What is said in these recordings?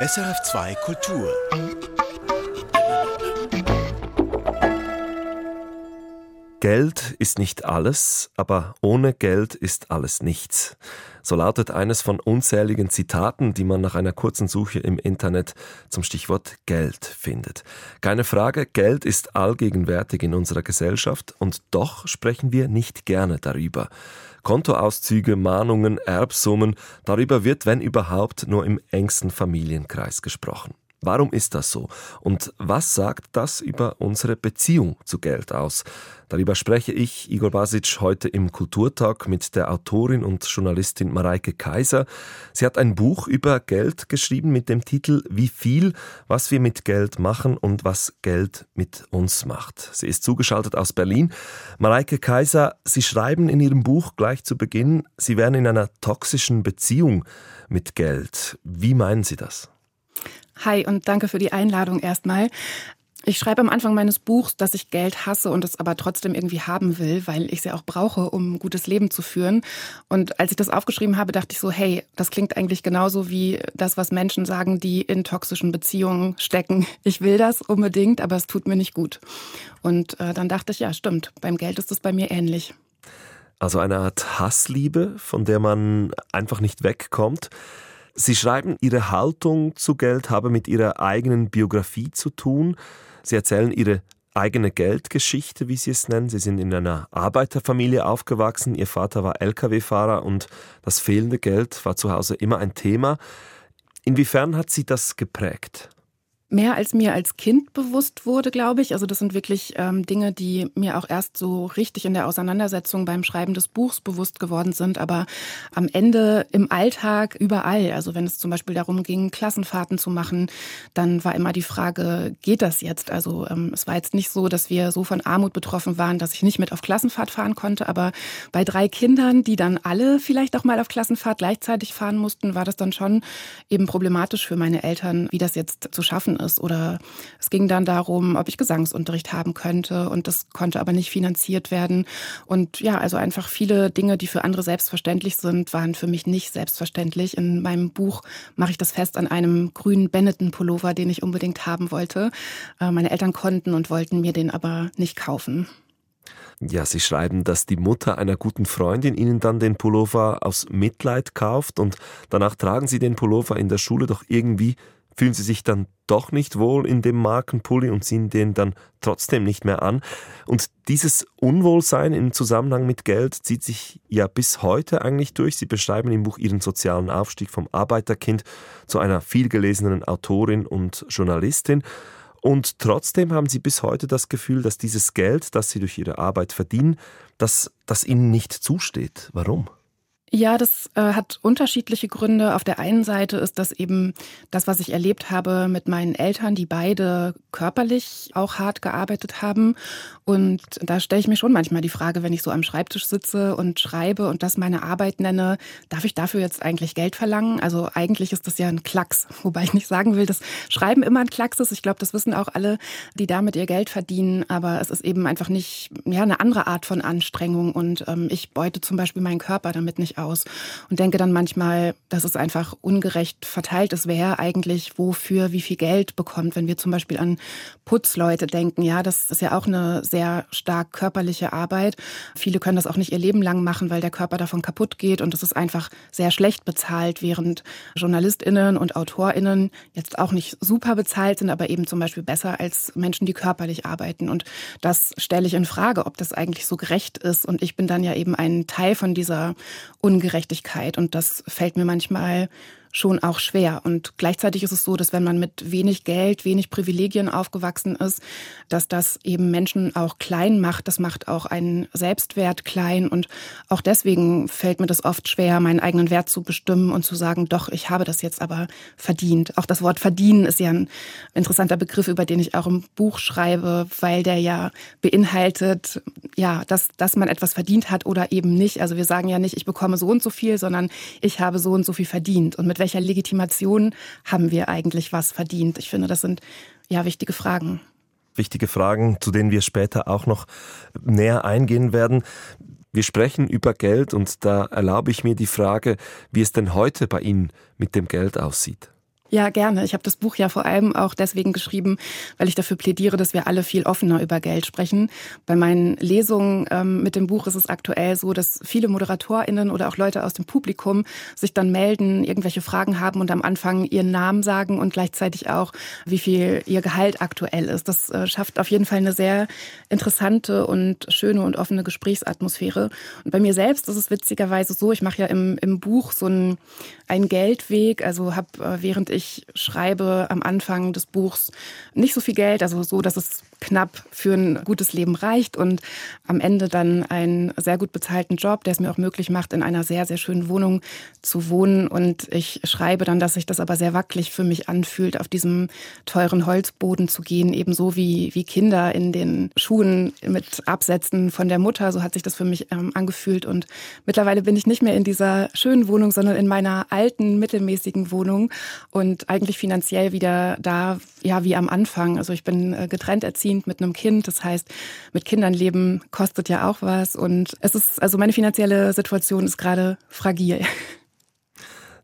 SRF2 Kultur. Geld ist nicht alles, aber ohne Geld ist alles nichts. So lautet eines von unzähligen Zitaten, die man nach einer kurzen Suche im Internet zum Stichwort Geld findet. Keine Frage, Geld ist allgegenwärtig in unserer Gesellschaft und doch sprechen wir nicht gerne darüber. Kontoauszüge, Mahnungen, Erbsummen, darüber wird, wenn überhaupt, nur im engsten Familienkreis gesprochen. Warum ist das so? Und was sagt das über unsere Beziehung zu Geld aus? Darüber spreche ich, Igor Basic, heute im Kulturtag mit der Autorin und Journalistin Mareike Kaiser. Sie hat ein Buch über Geld geschrieben mit dem Titel Wie viel, was wir mit Geld machen und was Geld mit uns macht. Sie ist zugeschaltet aus Berlin. Mareike Kaiser, Sie schreiben in Ihrem Buch gleich zu Beginn, Sie wären in einer toxischen Beziehung mit Geld. Wie meinen Sie das? Hi und danke für die Einladung erstmal. Ich schreibe am Anfang meines Buchs, dass ich Geld hasse und es aber trotzdem irgendwie haben will, weil ich es ja auch brauche, um ein gutes Leben zu führen. Und als ich das aufgeschrieben habe, dachte ich so, hey, das klingt eigentlich genauso wie das, was Menschen sagen, die in toxischen Beziehungen stecken. Ich will das unbedingt, aber es tut mir nicht gut. Und äh, dann dachte ich, ja, stimmt, beim Geld ist es bei mir ähnlich. Also eine Art Hassliebe, von der man einfach nicht wegkommt. Sie schreiben, Ihre Haltung zu Geld habe mit Ihrer eigenen Biografie zu tun. Sie erzählen Ihre eigene Geldgeschichte, wie Sie es nennen. Sie sind in einer Arbeiterfamilie aufgewachsen. Ihr Vater war Lkw-Fahrer und das fehlende Geld war zu Hause immer ein Thema. Inwiefern hat Sie das geprägt? Mehr als mir als Kind bewusst wurde, glaube ich. Also das sind wirklich ähm, Dinge, die mir auch erst so richtig in der Auseinandersetzung beim Schreiben des Buchs bewusst geworden sind. Aber am Ende im Alltag überall, also wenn es zum Beispiel darum ging, Klassenfahrten zu machen, dann war immer die Frage, geht das jetzt? Also ähm, es war jetzt nicht so, dass wir so von Armut betroffen waren, dass ich nicht mit auf Klassenfahrt fahren konnte. Aber bei drei Kindern, die dann alle vielleicht auch mal auf Klassenfahrt gleichzeitig fahren mussten, war das dann schon eben problematisch für meine Eltern, wie das jetzt zu schaffen ist. Oder es ging dann darum, ob ich Gesangsunterricht haben könnte und das konnte aber nicht finanziert werden. Und ja, also einfach viele Dinge, die für andere selbstverständlich sind, waren für mich nicht selbstverständlich. In meinem Buch mache ich das fest an einem grünen Benetton-Pullover, den ich unbedingt haben wollte. Äh, meine Eltern konnten und wollten mir den aber nicht kaufen. Ja, Sie schreiben, dass die Mutter einer guten Freundin Ihnen dann den Pullover aus Mitleid kauft und danach tragen Sie den Pullover in der Schule doch irgendwie fühlen sie sich dann doch nicht wohl in dem Markenpulli und ziehen den dann trotzdem nicht mehr an. Und dieses Unwohlsein im Zusammenhang mit Geld zieht sich ja bis heute eigentlich durch. Sie beschreiben im Buch ihren sozialen Aufstieg vom Arbeiterkind zu einer vielgelesenen Autorin und Journalistin. Und trotzdem haben sie bis heute das Gefühl, dass dieses Geld, das sie durch ihre Arbeit verdienen, dass das ihnen nicht zusteht. Warum? Ja, das äh, hat unterschiedliche Gründe. Auf der einen Seite ist das eben das, was ich erlebt habe mit meinen Eltern, die beide körperlich auch hart gearbeitet haben. Und da stelle ich mir schon manchmal die Frage, wenn ich so am Schreibtisch sitze und schreibe und das meine Arbeit nenne, darf ich dafür jetzt eigentlich Geld verlangen? Also eigentlich ist das ja ein Klacks, wobei ich nicht sagen will, dass Schreiben immer ein Klacks ist. Ich glaube, das wissen auch alle, die damit ihr Geld verdienen. Aber es ist eben einfach nicht ja eine andere Art von Anstrengung. Und ähm, ich beute zum Beispiel meinen Körper damit nicht aus und denke dann manchmal, dass es einfach ungerecht verteilt ist, wer eigentlich wofür wie viel Geld bekommt. Wenn wir zum Beispiel an Putzleute denken, ja, das ist ja auch eine sehr stark körperliche Arbeit. Viele können das auch nicht ihr Leben lang machen, weil der Körper davon kaputt geht und es ist einfach sehr schlecht bezahlt, während JournalistInnen und AutorInnen jetzt auch nicht super bezahlt sind, aber eben zum Beispiel besser als Menschen, die körperlich arbeiten. Und das stelle ich in Frage, ob das eigentlich so gerecht ist. Und ich bin dann ja eben ein Teil von dieser Ungerechtigkeit. Und das fällt mir manchmal schon auch schwer. Und gleichzeitig ist es so, dass wenn man mit wenig Geld, wenig Privilegien aufgewachsen ist, dass das eben Menschen auch klein macht. Das macht auch einen Selbstwert klein. Und auch deswegen fällt mir das oft schwer, meinen eigenen Wert zu bestimmen und zu sagen, doch, ich habe das jetzt aber verdient. Auch das Wort verdienen ist ja ein interessanter Begriff, über den ich auch im Buch schreibe, weil der ja beinhaltet, ja, dass, dass man etwas verdient hat oder eben nicht. Also wir sagen ja nicht, ich bekomme so und so viel, sondern ich habe so und so viel verdient. Und mit welcher Legitimation haben wir eigentlich was verdient? Ich finde, das sind ja wichtige Fragen. Wichtige Fragen, zu denen wir später auch noch näher eingehen werden. Wir sprechen über Geld und da erlaube ich mir die Frage, wie es denn heute bei Ihnen mit dem Geld aussieht. Ja, gerne. Ich habe das Buch ja vor allem auch deswegen geschrieben, weil ich dafür plädiere, dass wir alle viel offener über Geld sprechen. Bei meinen Lesungen ähm, mit dem Buch ist es aktuell so, dass viele ModeratorInnen oder auch Leute aus dem Publikum sich dann melden, irgendwelche Fragen haben und am Anfang ihren Namen sagen und gleichzeitig auch, wie viel ihr Gehalt aktuell ist. Das äh, schafft auf jeden Fall eine sehr interessante und schöne und offene Gesprächsatmosphäre. Und bei mir selbst ist es witzigerweise so, ich mache ja im, im Buch so einen, einen Geldweg, also habe äh, während ich ich schreibe am Anfang des Buchs nicht so viel Geld, also so, dass es knapp für ein gutes Leben reicht und am Ende dann einen sehr gut bezahlten Job, der es mir auch möglich macht, in einer sehr, sehr schönen Wohnung zu wohnen. Und ich schreibe dann, dass sich das aber sehr wackelig für mich anfühlt, auf diesem teuren Holzboden zu gehen, ebenso wie, wie Kinder in den Schuhen mit Absätzen von der Mutter. So hat sich das für mich ähm, angefühlt. Und mittlerweile bin ich nicht mehr in dieser schönen Wohnung, sondern in meiner alten, mittelmäßigen Wohnung und eigentlich finanziell wieder da, ja, wie am Anfang. Also ich bin äh, getrennt erziehend mit einem Kind. Das heißt, mit Kindern leben kostet ja auch was. Und es ist, also meine finanzielle Situation ist gerade fragil.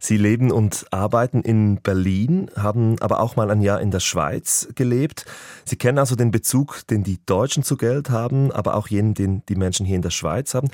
Sie leben und arbeiten in Berlin, haben aber auch mal ein Jahr in der Schweiz gelebt. Sie kennen also den Bezug, den die Deutschen zu Geld haben, aber auch jenen, den die Menschen hier in der Schweiz haben.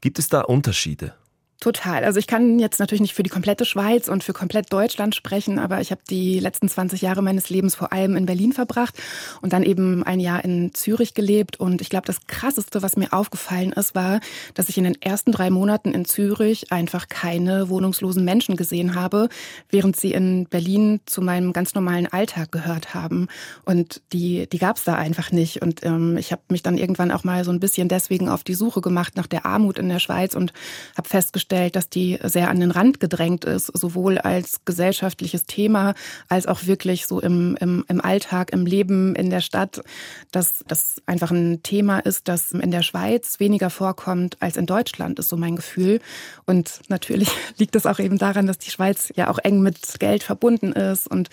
Gibt es da Unterschiede? Total. Also ich kann jetzt natürlich nicht für die komplette Schweiz und für komplett Deutschland sprechen, aber ich habe die letzten 20 Jahre meines Lebens vor allem in Berlin verbracht und dann eben ein Jahr in Zürich gelebt. Und ich glaube, das Krasseste, was mir aufgefallen ist, war, dass ich in den ersten drei Monaten in Zürich einfach keine wohnungslosen Menschen gesehen habe, während sie in Berlin zu meinem ganz normalen Alltag gehört haben. Und die, die gab es da einfach nicht. Und ähm, ich habe mich dann irgendwann auch mal so ein bisschen deswegen auf die Suche gemacht nach der Armut in der Schweiz und habe festgestellt, festgestellt, dass die sehr an den Rand gedrängt ist, sowohl als gesellschaftliches Thema als auch wirklich so im, im, im Alltag, im Leben in der Stadt, dass das einfach ein Thema ist, das in der Schweiz weniger vorkommt als in Deutschland, ist so mein Gefühl. Und natürlich liegt es auch eben daran, dass die Schweiz ja auch eng mit Geld verbunden ist. Und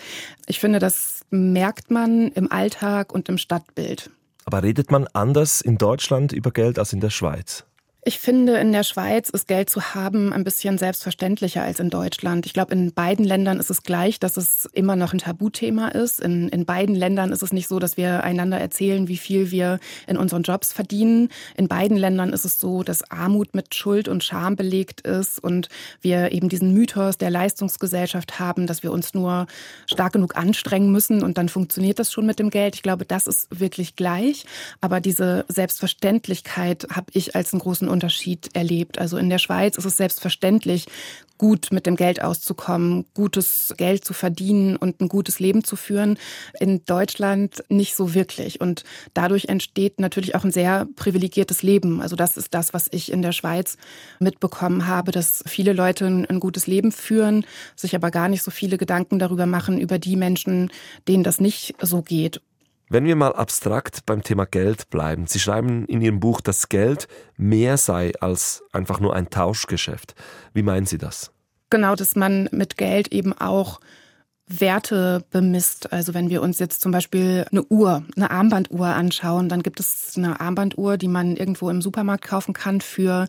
ich finde, das merkt man im Alltag und im Stadtbild. Aber redet man anders in Deutschland über Geld als in der Schweiz? Ich finde, in der Schweiz ist Geld zu haben ein bisschen selbstverständlicher als in Deutschland. Ich glaube, in beiden Ländern ist es gleich, dass es immer noch ein Tabuthema ist. In, in beiden Ländern ist es nicht so, dass wir einander erzählen, wie viel wir in unseren Jobs verdienen. In beiden Ländern ist es so, dass Armut mit Schuld und Scham belegt ist und wir eben diesen Mythos der Leistungsgesellschaft haben, dass wir uns nur stark genug anstrengen müssen und dann funktioniert das schon mit dem Geld. Ich glaube, das ist wirklich gleich. Aber diese Selbstverständlichkeit habe ich als einen großen Unterschied erlebt. Also in der Schweiz ist es selbstverständlich, gut mit dem Geld auszukommen, gutes Geld zu verdienen und ein gutes Leben zu führen. In Deutschland nicht so wirklich. Und dadurch entsteht natürlich auch ein sehr privilegiertes Leben. Also das ist das, was ich in der Schweiz mitbekommen habe, dass viele Leute ein gutes Leben führen, sich aber gar nicht so viele Gedanken darüber machen, über die Menschen, denen das nicht so geht. Wenn wir mal abstrakt beim Thema Geld bleiben. Sie schreiben in Ihrem Buch, dass Geld mehr sei als einfach nur ein Tauschgeschäft. Wie meinen Sie das? Genau, dass man mit Geld eben auch Werte bemisst. Also wenn wir uns jetzt zum Beispiel eine Uhr, eine Armbanduhr anschauen, dann gibt es eine Armbanduhr, die man irgendwo im Supermarkt kaufen kann für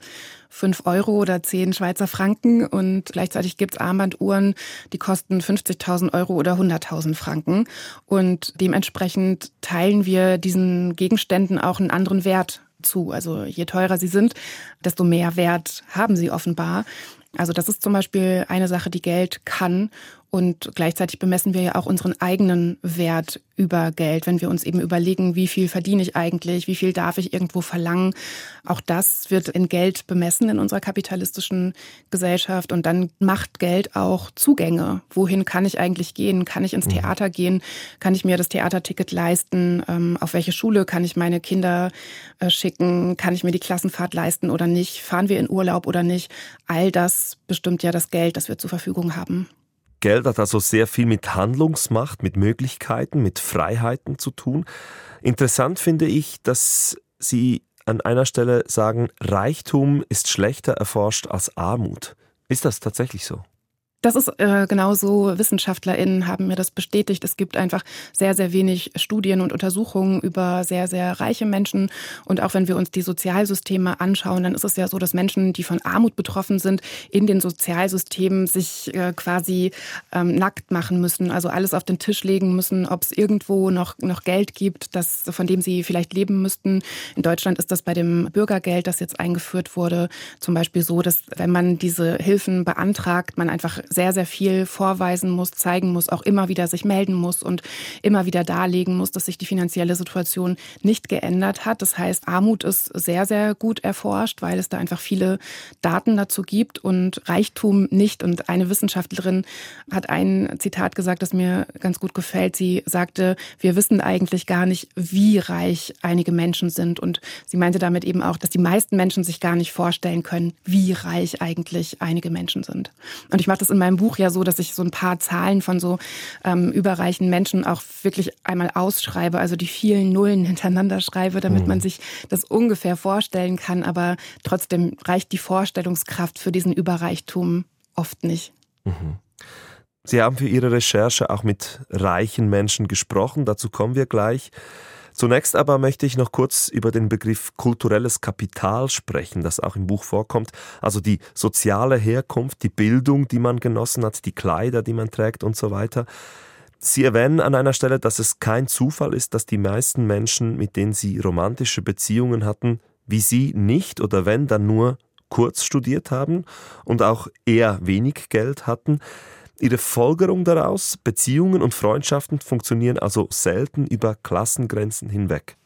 fünf Euro oder zehn Schweizer Franken und gleichzeitig gibt es Armbanduhren, die kosten 50.000 Euro oder 100.000 Franken und dementsprechend teilen wir diesen Gegenständen auch einen anderen Wert zu. Also je teurer sie sind, desto mehr Wert haben sie offenbar. Also das ist zum Beispiel eine Sache, die Geld kann. Und gleichzeitig bemessen wir ja auch unseren eigenen Wert über Geld, wenn wir uns eben überlegen, wie viel verdiene ich eigentlich, wie viel darf ich irgendwo verlangen. Auch das wird in Geld bemessen in unserer kapitalistischen Gesellschaft. Und dann macht Geld auch Zugänge. Wohin kann ich eigentlich gehen? Kann ich ins mhm. Theater gehen? Kann ich mir das Theaterticket leisten? Ähm, auf welche Schule kann ich meine Kinder äh, schicken? Kann ich mir die Klassenfahrt leisten oder nicht? Fahren wir in Urlaub oder nicht? All das bestimmt ja das Geld, das wir zur Verfügung haben. Geld hat also sehr viel mit Handlungsmacht, mit Möglichkeiten, mit Freiheiten zu tun. Interessant finde ich, dass Sie an einer Stelle sagen, Reichtum ist schlechter erforscht als Armut. Ist das tatsächlich so? Das ist äh, genauso. WissenschaftlerInnen haben mir das bestätigt. Es gibt einfach sehr, sehr wenig Studien und Untersuchungen über sehr, sehr reiche Menschen. Und auch wenn wir uns die Sozialsysteme anschauen, dann ist es ja so, dass Menschen, die von Armut betroffen sind, in den Sozialsystemen sich äh, quasi ähm, nackt machen müssen. Also alles auf den Tisch legen müssen, ob es irgendwo noch, noch Geld gibt, das, von dem sie vielleicht leben müssten. In Deutschland ist das bei dem Bürgergeld, das jetzt eingeführt wurde, zum Beispiel so, dass wenn man diese Hilfen beantragt, man einfach sehr, sehr viel vorweisen muss, zeigen muss, auch immer wieder sich melden muss und immer wieder darlegen muss, dass sich die finanzielle Situation nicht geändert hat. Das heißt, Armut ist sehr, sehr gut erforscht, weil es da einfach viele Daten dazu gibt und Reichtum nicht. Und eine Wissenschaftlerin hat ein Zitat gesagt, das mir ganz gut gefällt. Sie sagte, wir wissen eigentlich gar nicht, wie reich einige Menschen sind. Und sie meinte damit eben auch, dass die meisten Menschen sich gar nicht vorstellen können, wie reich eigentlich einige Menschen sind. Und ich mache das in meinem Buch ja so, dass ich so ein paar Zahlen von so ähm, überreichen Menschen auch wirklich einmal ausschreibe, also die vielen Nullen hintereinander schreibe, damit mhm. man sich das ungefähr vorstellen kann. Aber trotzdem reicht die Vorstellungskraft für diesen Überreichtum oft nicht. Mhm. Sie haben für Ihre Recherche auch mit reichen Menschen gesprochen, dazu kommen wir gleich. Zunächst aber möchte ich noch kurz über den Begriff kulturelles Kapital sprechen, das auch im Buch vorkommt. Also die soziale Herkunft, die Bildung, die man genossen hat, die Kleider, die man trägt und so weiter. Sie erwähnen an einer Stelle, dass es kein Zufall ist, dass die meisten Menschen, mit denen Sie romantische Beziehungen hatten, wie Sie nicht oder wenn dann nur kurz studiert haben und auch eher wenig Geld hatten. Ihre Folgerung daraus, Beziehungen und Freundschaften funktionieren also selten über Klassengrenzen hinweg.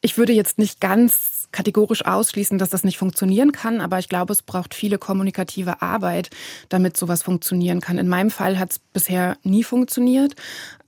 Ich würde jetzt nicht ganz kategorisch ausschließen, dass das nicht funktionieren kann, aber ich glaube, es braucht viele kommunikative Arbeit, damit sowas funktionieren kann. In meinem Fall hat es bisher nie funktioniert,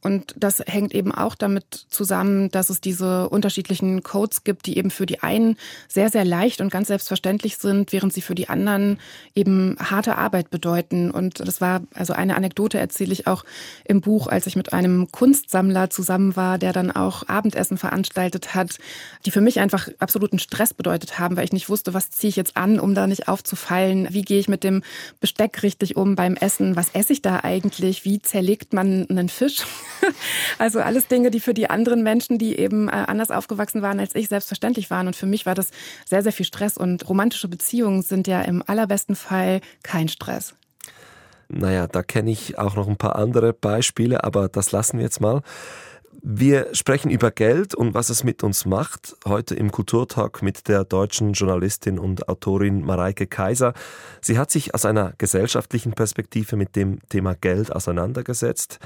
und das hängt eben auch damit zusammen, dass es diese unterschiedlichen Codes gibt, die eben für die einen sehr, sehr leicht und ganz selbstverständlich sind, während sie für die anderen eben harte Arbeit bedeuten. Und das war, also eine Anekdote erzähle ich auch im Buch, als ich mit einem Kunstsammler zusammen war, der dann auch Abendessen veranstaltet hat, die für mich einfach absoluten Stress bedeutet haben, weil ich nicht wusste, was ziehe ich jetzt an, um da nicht aufzufallen? Wie gehe ich mit dem Besteck richtig um beim Essen? Was esse ich da eigentlich? Wie zerlegt man einen Fisch? also alles Dinge, die für die anderen Menschen, die eben äh, anders aufgewachsen waren als ich, selbstverständlich waren. Und für mich war das sehr, sehr viel Stress. Und romantische Beziehungen sind ja im allerbesten Fall kein Stress. Naja, da kenne ich auch noch ein paar andere Beispiele, aber das lassen wir jetzt mal. Wir sprechen über Geld und was es mit uns macht. Heute im Kulturtalk mit der deutschen Journalistin und Autorin Mareike Kaiser. Sie hat sich aus einer gesellschaftlichen Perspektive mit dem Thema Geld auseinandergesetzt.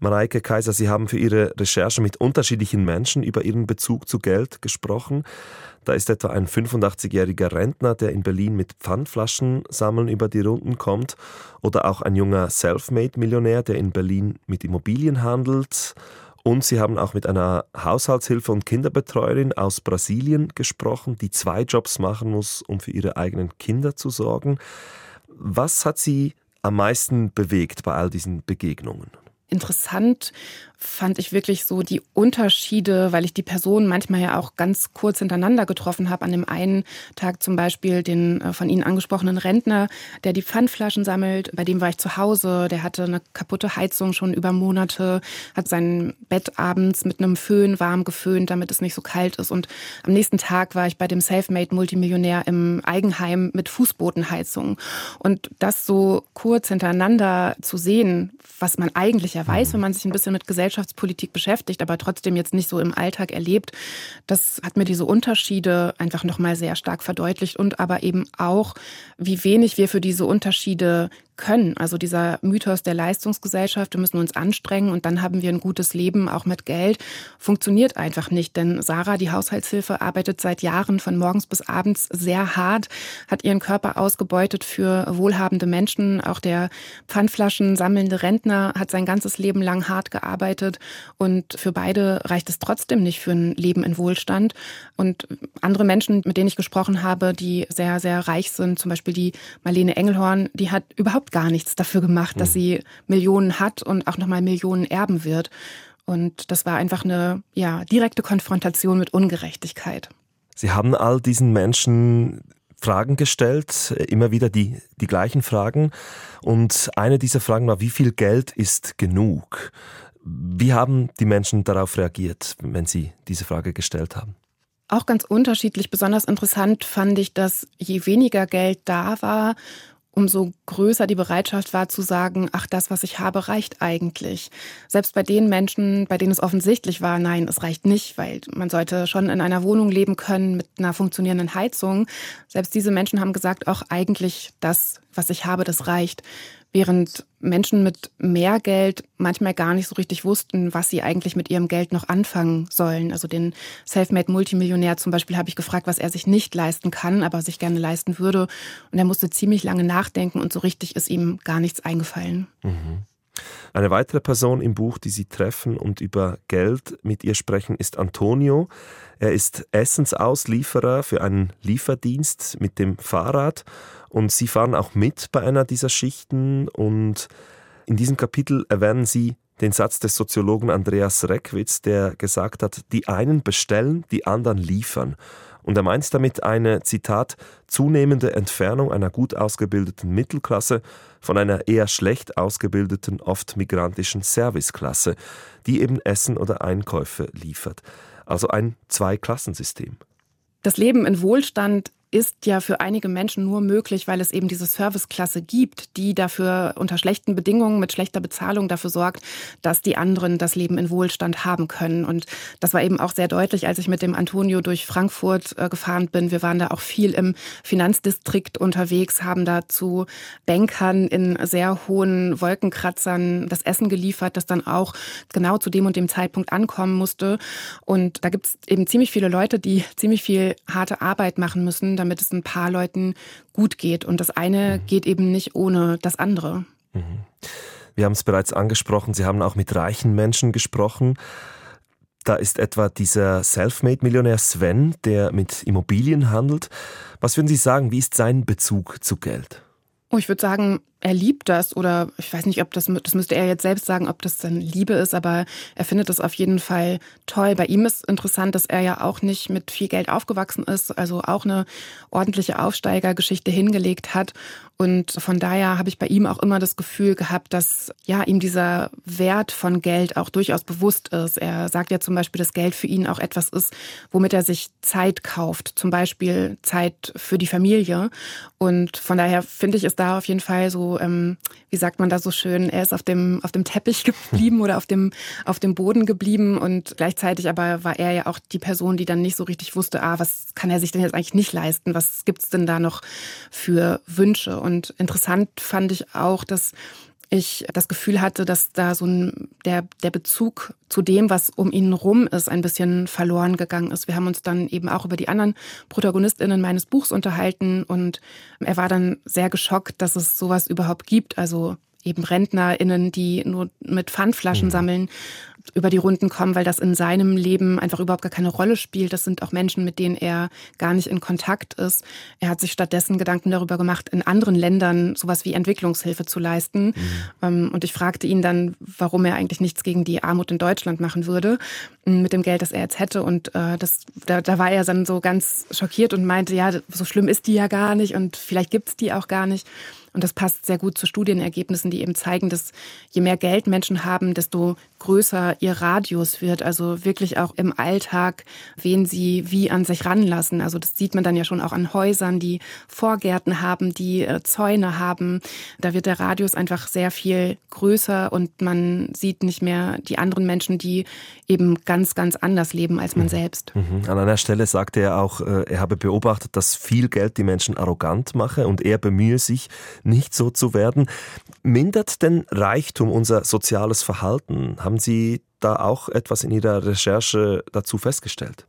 Mareike Kaiser, Sie haben für Ihre Recherche mit unterschiedlichen Menschen über ihren Bezug zu Geld gesprochen. Da ist etwa ein 85-jähriger Rentner, der in Berlin mit Pfandflaschen sammeln über die Runden kommt, oder auch ein junger Selfmade-Millionär, der in Berlin mit Immobilien handelt und Sie haben auch mit einer Haushaltshilfe und Kinderbetreuerin aus Brasilien gesprochen, die zwei Jobs machen muss, um für ihre eigenen Kinder zu sorgen. Was hat Sie am meisten bewegt bei all diesen Begegnungen? Interessant fand ich wirklich so die Unterschiede, weil ich die Personen manchmal ja auch ganz kurz hintereinander getroffen habe. An dem einen Tag zum Beispiel den äh, von Ihnen angesprochenen Rentner, der die Pfandflaschen sammelt. Bei dem war ich zu Hause. Der hatte eine kaputte Heizung schon über Monate, hat sein Bett abends mit einem Föhn warm geföhnt, damit es nicht so kalt ist. Und am nächsten Tag war ich bei dem Selfmade-Multimillionär im Eigenheim mit Fußbodenheizung. Und das so kurz hintereinander zu sehen, was man eigentlich ja weiß, wenn man sich ein bisschen mit Gesellschaft Gesellschaftspolitik beschäftigt, aber trotzdem jetzt nicht so im Alltag erlebt. Das hat mir diese Unterschiede einfach nochmal sehr stark verdeutlicht und aber eben auch, wie wenig wir für diese Unterschiede können. Also dieser Mythos der Leistungsgesellschaft, wir müssen uns anstrengen und dann haben wir ein gutes Leben, auch mit Geld, funktioniert einfach nicht. Denn Sarah, die Haushaltshilfe, arbeitet seit Jahren von morgens bis abends sehr hart, hat ihren Körper ausgebeutet für wohlhabende Menschen. Auch der Pfandflaschen sammelnde Rentner hat sein ganzes Leben lang hart gearbeitet. Und für beide reicht es trotzdem nicht für ein Leben in Wohlstand. Und andere Menschen, mit denen ich gesprochen habe, die sehr, sehr reich sind, zum Beispiel die Marlene Engelhorn, die hat überhaupt gar nichts dafür gemacht, dass mhm. sie Millionen hat und auch nochmal Millionen erben wird. Und das war einfach eine ja, direkte Konfrontation mit Ungerechtigkeit. Sie haben all diesen Menschen Fragen gestellt, immer wieder die, die gleichen Fragen. Und eine dieser Fragen war, wie viel Geld ist genug? Wie haben die Menschen darauf reagiert, wenn sie diese Frage gestellt haben? Auch ganz unterschiedlich. Besonders interessant fand ich, dass je weniger Geld da war, umso größer die Bereitschaft war zu sagen, ach, das, was ich habe, reicht eigentlich. Selbst bei den Menschen, bei denen es offensichtlich war, nein, es reicht nicht, weil man sollte schon in einer Wohnung leben können mit einer funktionierenden Heizung. Selbst diese Menschen haben gesagt, auch eigentlich das, was ich habe, das reicht während Menschen mit mehr Geld manchmal gar nicht so richtig wussten, was sie eigentlich mit ihrem Geld noch anfangen sollen. Also den Selfmade-Multimillionär zum Beispiel habe ich gefragt, was er sich nicht leisten kann, aber sich gerne leisten würde. Und er musste ziemlich lange nachdenken und so richtig ist ihm gar nichts eingefallen. Mhm. Eine weitere Person im Buch, die Sie treffen und über Geld mit ihr sprechen, ist Antonio. Er ist Essensauslieferer für einen Lieferdienst mit dem Fahrrad und Sie fahren auch mit bei einer dieser Schichten und in diesem Kapitel erwähnen Sie den Satz des Soziologen Andreas Reckwitz, der gesagt hat, die einen bestellen, die anderen liefern. Und er meint damit eine, Zitat, zunehmende Entfernung einer gut ausgebildeten Mittelklasse von einer eher schlecht ausgebildeten, oft migrantischen Serviceklasse, die eben Essen oder Einkäufe liefert. Also ein Zweiklassensystem. Das Leben in Wohlstand ist ja für einige Menschen nur möglich, weil es eben diese Serviceklasse gibt, die dafür unter schlechten Bedingungen mit schlechter Bezahlung dafür sorgt, dass die anderen das Leben in Wohlstand haben können. Und das war eben auch sehr deutlich, als ich mit dem Antonio durch Frankfurt äh, gefahren bin. Wir waren da auch viel im Finanzdistrikt unterwegs, haben da zu Bankern in sehr hohen Wolkenkratzern das Essen geliefert, das dann auch genau zu dem und dem Zeitpunkt ankommen musste. Und da gibt es eben ziemlich viele Leute, die ziemlich viel harte Arbeit machen müssen, damit es ein paar Leuten gut geht. Und das eine mhm. geht eben nicht ohne das andere. Mhm. Wir haben es bereits angesprochen, Sie haben auch mit reichen Menschen gesprochen. Da ist etwa dieser Selfmade-Millionär Sven, der mit Immobilien handelt. Was würden Sie sagen, wie ist sein Bezug zu Geld? Oh, ich würde sagen, er liebt das oder ich weiß nicht, ob das, das müsste er jetzt selbst sagen, ob das dann Liebe ist, aber er findet das auf jeden Fall toll. Bei ihm ist interessant, dass er ja auch nicht mit viel Geld aufgewachsen ist, also auch eine ordentliche Aufsteigergeschichte hingelegt hat. Und von daher habe ich bei ihm auch immer das Gefühl gehabt, dass ja ihm dieser Wert von Geld auch durchaus bewusst ist. Er sagt ja zum Beispiel, dass Geld für ihn auch etwas ist, womit er sich Zeit kauft, zum Beispiel Zeit für die Familie. Und von daher finde ich es da auf jeden Fall so ähm, wie sagt man da so schön, er ist auf dem, auf dem Teppich geblieben oder auf dem, auf dem Boden geblieben und gleichzeitig aber war er ja auch die Person, die dann nicht so richtig wusste, ah, was kann er sich denn jetzt eigentlich nicht leisten? Was gibt's denn da noch für Wünsche? Und interessant fand ich auch, dass ich das Gefühl hatte, dass da so ein, der, der Bezug zu dem, was um ihn rum ist, ein bisschen verloren gegangen ist. Wir haben uns dann eben auch über die anderen ProtagonistInnen meines Buchs unterhalten und er war dann sehr geschockt, dass es sowas überhaupt gibt. Also eben RentnerInnen, die nur mit Pfandflaschen mhm. sammeln über die Runden kommen, weil das in seinem Leben einfach überhaupt gar keine Rolle spielt. Das sind auch Menschen, mit denen er gar nicht in Kontakt ist. Er hat sich stattdessen Gedanken darüber gemacht, in anderen Ländern sowas wie Entwicklungshilfe zu leisten. Mhm. Ähm, und ich fragte ihn dann, warum er eigentlich nichts gegen die Armut in Deutschland machen würde mit dem Geld, das er jetzt hätte. Und äh, das, da, da war er dann so ganz schockiert und meinte, ja, so schlimm ist die ja gar nicht und vielleicht gibt's die auch gar nicht. Und das passt sehr gut zu Studienergebnissen, die eben zeigen, dass je mehr Geld Menschen haben, desto größer ihr Radius wird. Also wirklich auch im Alltag, wen sie wie an sich ranlassen. Also das sieht man dann ja schon auch an Häusern, die Vorgärten haben, die äh, Zäune haben. Da wird der Radius einfach sehr viel größer und man sieht nicht mehr die anderen Menschen, die eben ganz, ganz anders leben als man mhm. selbst. Mhm. An einer Stelle sagte er auch, äh, er habe beobachtet, dass viel Geld die Menschen arrogant mache und er bemühe sich, nicht so zu werden. Mindert denn Reichtum unser soziales Verhalten? Haben Sie da auch etwas in Ihrer Recherche dazu festgestellt?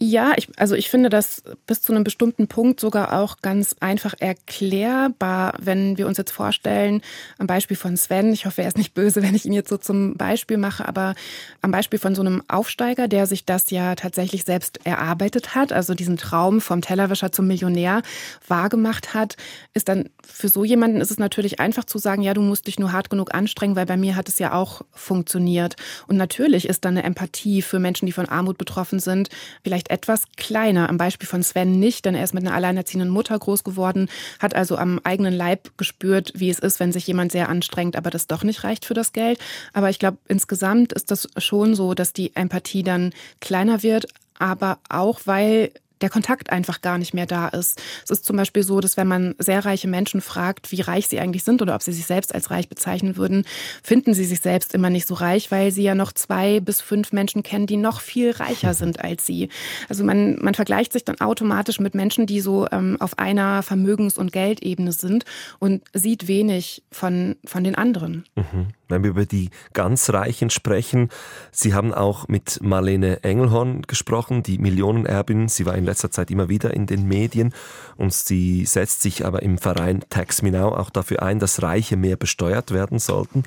Ja, ich, also ich finde das bis zu einem bestimmten Punkt sogar auch ganz einfach erklärbar, wenn wir uns jetzt vorstellen, am Beispiel von Sven, ich hoffe, er ist nicht böse, wenn ich ihn jetzt so zum Beispiel mache, aber am Beispiel von so einem Aufsteiger, der sich das ja tatsächlich selbst erarbeitet hat, also diesen Traum vom Tellerwäscher zum Millionär wahrgemacht hat, ist dann für so jemanden ist es natürlich einfach zu sagen, ja, du musst dich nur hart genug anstrengen, weil bei mir hat es ja auch funktioniert. Und natürlich ist dann eine Empathie für Menschen, die von Armut betroffen sind, vielleicht vielleicht etwas kleiner. Am Beispiel von Sven nicht, denn er ist mit einer alleinerziehenden Mutter groß geworden, hat also am eigenen Leib gespürt, wie es ist, wenn sich jemand sehr anstrengt, aber das doch nicht reicht für das Geld. Aber ich glaube, insgesamt ist das schon so, dass die Empathie dann kleiner wird, aber auch weil der Kontakt einfach gar nicht mehr da ist. Es ist zum Beispiel so, dass wenn man sehr reiche Menschen fragt, wie reich sie eigentlich sind oder ob sie sich selbst als reich bezeichnen würden, finden sie sich selbst immer nicht so reich, weil sie ja noch zwei bis fünf Menschen kennen, die noch viel reicher sind als sie. Also man, man vergleicht sich dann automatisch mit Menschen, die so ähm, auf einer Vermögens- und Geldebene sind und sieht wenig von, von den anderen. Mhm wenn wir über die ganz Reichen sprechen. Sie haben auch mit Marlene Engelhorn gesprochen, die Millionenerbin. Sie war in letzter Zeit immer wieder in den Medien und sie setzt sich aber im Verein Tax Me Now auch dafür ein, dass Reiche mehr besteuert werden sollten.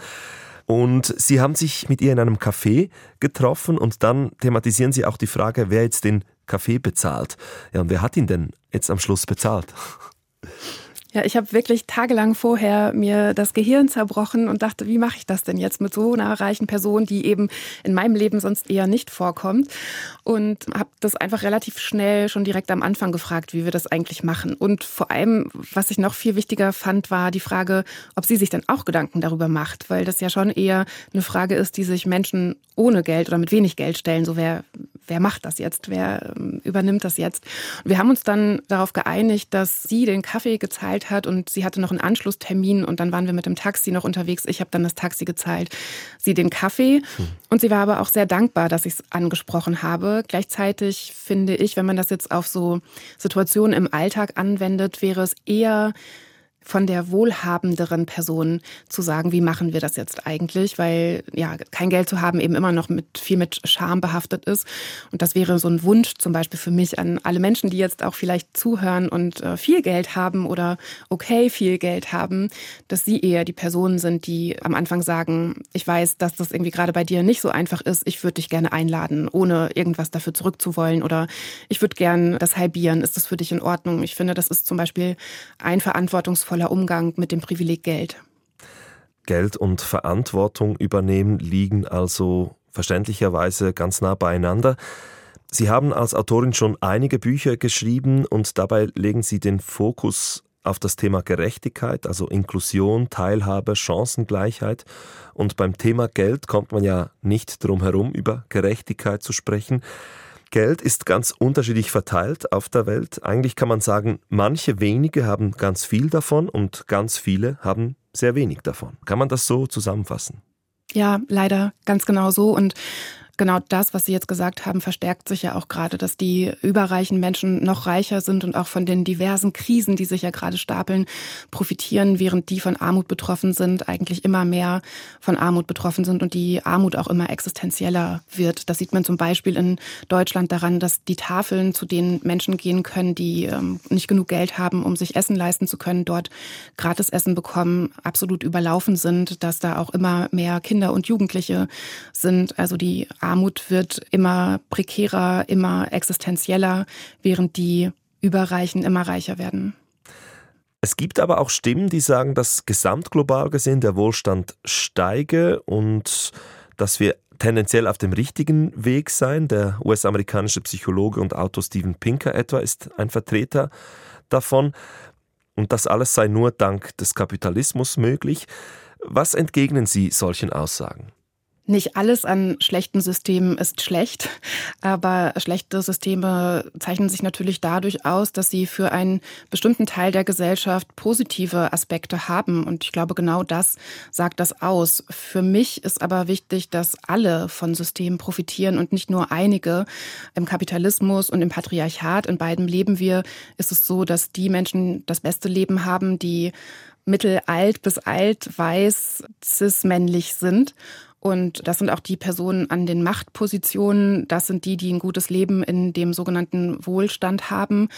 Und Sie haben sich mit ihr in einem Café getroffen und dann thematisieren Sie auch die Frage, wer jetzt den Kaffee bezahlt. Ja, und wer hat ihn denn jetzt am Schluss bezahlt? Ja, ich habe wirklich tagelang vorher mir das Gehirn zerbrochen und dachte, wie mache ich das denn jetzt mit so einer reichen Person, die eben in meinem Leben sonst eher nicht vorkommt. Und habe das einfach relativ schnell schon direkt am Anfang gefragt, wie wir das eigentlich machen. Und vor allem, was ich noch viel wichtiger fand, war die Frage, ob sie sich dann auch Gedanken darüber macht, weil das ja schon eher eine Frage ist, die sich Menschen ohne Geld oder mit wenig Geld stellen. So wer, wer macht das jetzt? Wer ähm, übernimmt das jetzt? Und wir haben uns dann darauf geeinigt, dass sie den Kaffee gezahlt hat und sie hatte noch einen Anschlusstermin und dann waren wir mit dem Taxi noch unterwegs. Ich habe dann das Taxi gezahlt, sie den Kaffee. Hm. Und sie war aber auch sehr dankbar, dass ich es angesprochen habe. Gleichzeitig finde ich, wenn man das jetzt auf so Situationen im Alltag anwendet, wäre es eher von der wohlhabenderen Person zu sagen, wie machen wir das jetzt eigentlich, weil ja kein Geld zu haben eben immer noch mit viel mit Scham behaftet ist. Und das wäre so ein Wunsch zum Beispiel für mich an alle Menschen, die jetzt auch vielleicht zuhören und äh, viel Geld haben oder okay viel Geld haben, dass sie eher die Personen sind, die am Anfang sagen, ich weiß, dass das irgendwie gerade bei dir nicht so einfach ist, ich würde dich gerne einladen, ohne irgendwas dafür zurückzuwollen. Oder ich würde gern das halbieren, ist das für dich in Ordnung? Ich finde, das ist zum Beispiel ein verantwortungsvolles verantwortungsvoller Umgang mit dem Privileg Geld. Geld und Verantwortung übernehmen liegen also verständlicherweise ganz nah beieinander. Sie haben als Autorin schon einige Bücher geschrieben und dabei legen Sie den Fokus auf das Thema Gerechtigkeit, also Inklusion, Teilhabe, Chancengleichheit. Und beim Thema Geld kommt man ja nicht drum herum, über Gerechtigkeit zu sprechen. Geld ist ganz unterschiedlich verteilt auf der Welt. Eigentlich kann man sagen, manche wenige haben ganz viel davon und ganz viele haben sehr wenig davon. Kann man das so zusammenfassen? Ja, leider ganz genau so. Und genau das, was Sie jetzt gesagt haben, verstärkt sich ja auch gerade, dass die überreichen Menschen noch reicher sind und auch von den diversen Krisen, die sich ja gerade stapeln, profitieren, während die von Armut betroffen sind, eigentlich immer mehr von Armut betroffen sind und die Armut auch immer existenzieller wird. Das sieht man zum Beispiel in Deutschland daran, dass die Tafeln, zu denen Menschen gehen können, die ähm, nicht genug Geld haben, um sich Essen leisten zu können, dort gratis Essen bekommen, absolut überlaufen sind, dass da auch immer mehr Kinder und Jugendliche sind. Also die Armut wird immer prekärer, immer existenzieller, während die Überreichen immer reicher werden. Es gibt aber auch Stimmen, die sagen, dass gesamtglobal gesehen der Wohlstand steige und dass wir tendenziell auf dem richtigen Weg seien. Der US-amerikanische Psychologe und Autor Steven Pinker etwa ist ein Vertreter davon. Und das alles sei nur dank des Kapitalismus möglich. Was entgegnen Sie solchen Aussagen? Nicht alles an schlechten Systemen ist schlecht, aber schlechte Systeme zeichnen sich natürlich dadurch aus, dass sie für einen bestimmten Teil der Gesellschaft positive Aspekte haben. Und ich glaube, genau das sagt das aus. Für mich ist aber wichtig, dass alle von Systemen profitieren und nicht nur einige. Im Kapitalismus und im Patriarchat, in beidem leben wir, ist es so, dass die Menschen das beste Leben haben, die mittelalt bis alt, weiß, cis-männlich sind. Und das sind auch die Personen an den Machtpositionen. Das sind die, die ein gutes Leben in dem sogenannten Wohlstand haben.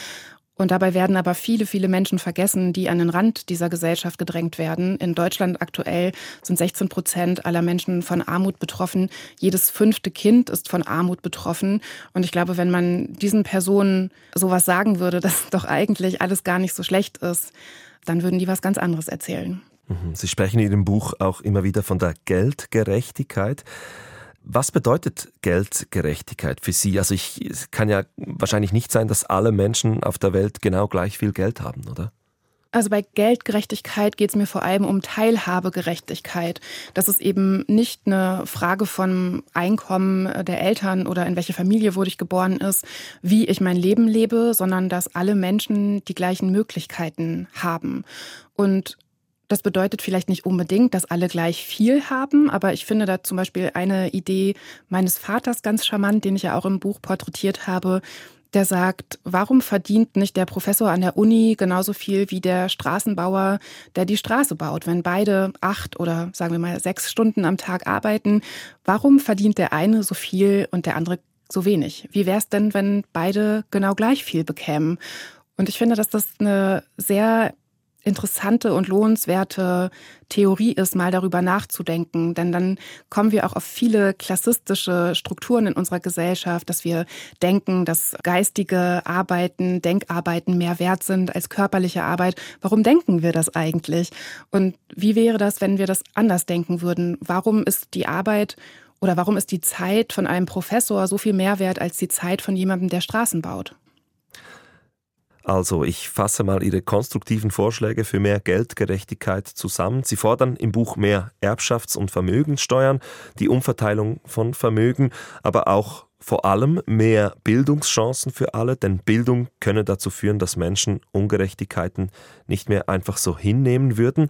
Und dabei werden aber viele, viele Menschen vergessen, die an den Rand dieser Gesellschaft gedrängt werden. In Deutschland aktuell sind 16 Prozent aller Menschen von Armut betroffen. Jedes fünfte Kind ist von Armut betroffen. Und ich glaube, wenn man diesen Personen sowas sagen würde, dass doch eigentlich alles gar nicht so schlecht ist, dann würden die was ganz anderes erzählen. Mhm. Sie sprechen in Ihrem Buch auch immer wieder von der Geldgerechtigkeit. Was bedeutet Geldgerechtigkeit für Sie? Also ich, es kann ja wahrscheinlich nicht sein, dass alle Menschen auf der Welt genau gleich viel Geld haben, oder? Also bei Geldgerechtigkeit geht es mir vor allem um Teilhabegerechtigkeit. Das ist eben nicht eine Frage von Einkommen der Eltern oder in welche Familie wurde ich geboren ist, wie ich mein Leben lebe, sondern dass alle Menschen die gleichen Möglichkeiten haben. Und das bedeutet vielleicht nicht unbedingt, dass alle gleich viel haben, aber ich finde da zum Beispiel eine Idee meines Vaters ganz charmant, den ich ja auch im Buch porträtiert habe, der sagt, warum verdient nicht der Professor an der Uni genauso viel wie der Straßenbauer, der die Straße baut? Wenn beide acht oder sagen wir mal sechs Stunden am Tag arbeiten, warum verdient der eine so viel und der andere so wenig? Wie wäre es denn, wenn beide genau gleich viel bekämen? Und ich finde, dass das eine sehr interessante und lohnenswerte Theorie ist, mal darüber nachzudenken. Denn dann kommen wir auch auf viele klassistische Strukturen in unserer Gesellschaft, dass wir denken, dass geistige Arbeiten, Denkarbeiten mehr wert sind als körperliche Arbeit. Warum denken wir das eigentlich? Und wie wäre das, wenn wir das anders denken würden? Warum ist die Arbeit oder warum ist die Zeit von einem Professor so viel mehr wert als die Zeit von jemandem, der Straßen baut? Also, ich fasse mal Ihre konstruktiven Vorschläge für mehr Geldgerechtigkeit zusammen. Sie fordern im Buch mehr Erbschafts- und Vermögenssteuern, die Umverteilung von Vermögen, aber auch vor allem mehr Bildungschancen für alle, denn Bildung könne dazu führen, dass Menschen Ungerechtigkeiten nicht mehr einfach so hinnehmen würden.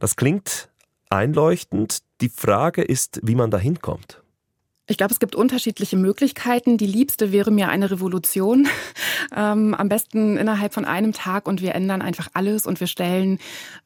Das klingt einleuchtend. Die Frage ist, wie man da hinkommt. Ich glaube, es gibt unterschiedliche Möglichkeiten. Die liebste wäre mir eine Revolution. Ähm, am besten innerhalb von einem Tag und wir ändern einfach alles und wir stellen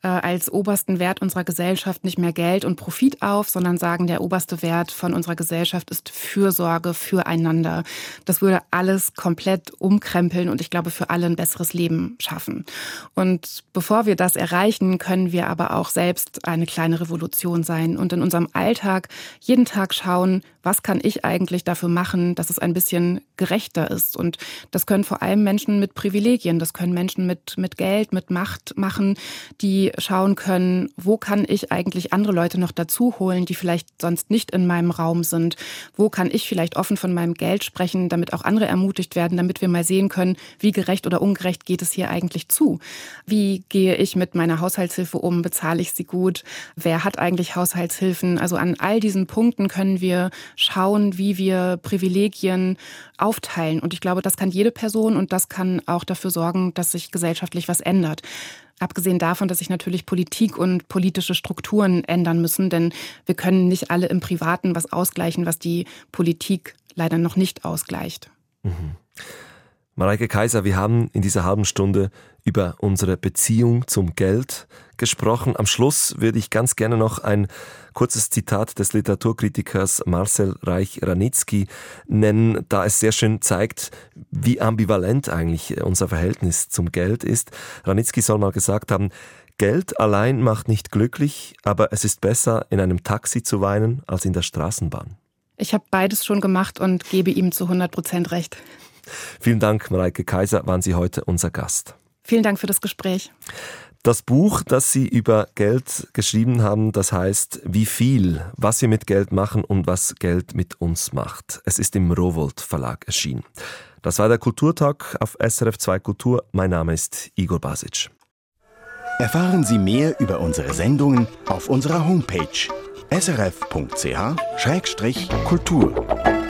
äh, als obersten Wert unserer Gesellschaft nicht mehr Geld und Profit auf, sondern sagen, der oberste Wert von unserer Gesellschaft ist Fürsorge füreinander. Das würde alles komplett umkrempeln und ich glaube, für alle ein besseres Leben schaffen. Und bevor wir das erreichen, können wir aber auch selbst eine kleine Revolution sein und in unserem Alltag jeden Tag schauen, was kann ich eigentlich dafür machen, dass es ein bisschen gerechter ist. Und das können vor allem Menschen mit Privilegien, das können Menschen mit, mit Geld, mit Macht machen, die schauen können, wo kann ich eigentlich andere Leute noch dazu holen, die vielleicht sonst nicht in meinem Raum sind. Wo kann ich vielleicht offen von meinem Geld sprechen, damit auch andere ermutigt werden, damit wir mal sehen können, wie gerecht oder ungerecht geht es hier eigentlich zu. Wie gehe ich mit meiner Haushaltshilfe um? Bezahle ich sie gut? Wer hat eigentlich Haushaltshilfen? Also an all diesen Punkten können wir schauen, schauen, wie wir Privilegien aufteilen. Und ich glaube, das kann jede Person und das kann auch dafür sorgen, dass sich gesellschaftlich was ändert. Abgesehen davon, dass sich natürlich Politik und politische Strukturen ändern müssen, denn wir können nicht alle im Privaten was ausgleichen, was die Politik leider noch nicht ausgleicht. Mhm. Mareike Kaiser, wir haben in dieser halben Stunde über unsere Beziehung zum Geld gesprochen. Am Schluss würde ich ganz gerne noch ein kurzes Zitat des Literaturkritikers Marcel Reich-Ranitzky nennen, da es sehr schön zeigt, wie ambivalent eigentlich unser Verhältnis zum Geld ist. Ranitzky soll mal gesagt haben, Geld allein macht nicht glücklich, aber es ist besser, in einem Taxi zu weinen, als in der Straßenbahn. Ich habe beides schon gemacht und gebe ihm zu 100 Prozent recht. Vielen Dank, Mareike Kaiser, waren Sie heute unser Gast. Vielen Dank für das Gespräch. Das Buch, das Sie über Geld geschrieben haben, das heißt Wie viel, was wir mit Geld machen und was Geld mit uns macht. Es ist im Rowold Verlag erschienen. Das war der Kulturtag auf SRF 2 Kultur. Mein Name ist Igor Basic. Erfahren Sie mehr über unsere Sendungen auf unserer Homepage srf.ch-kultur.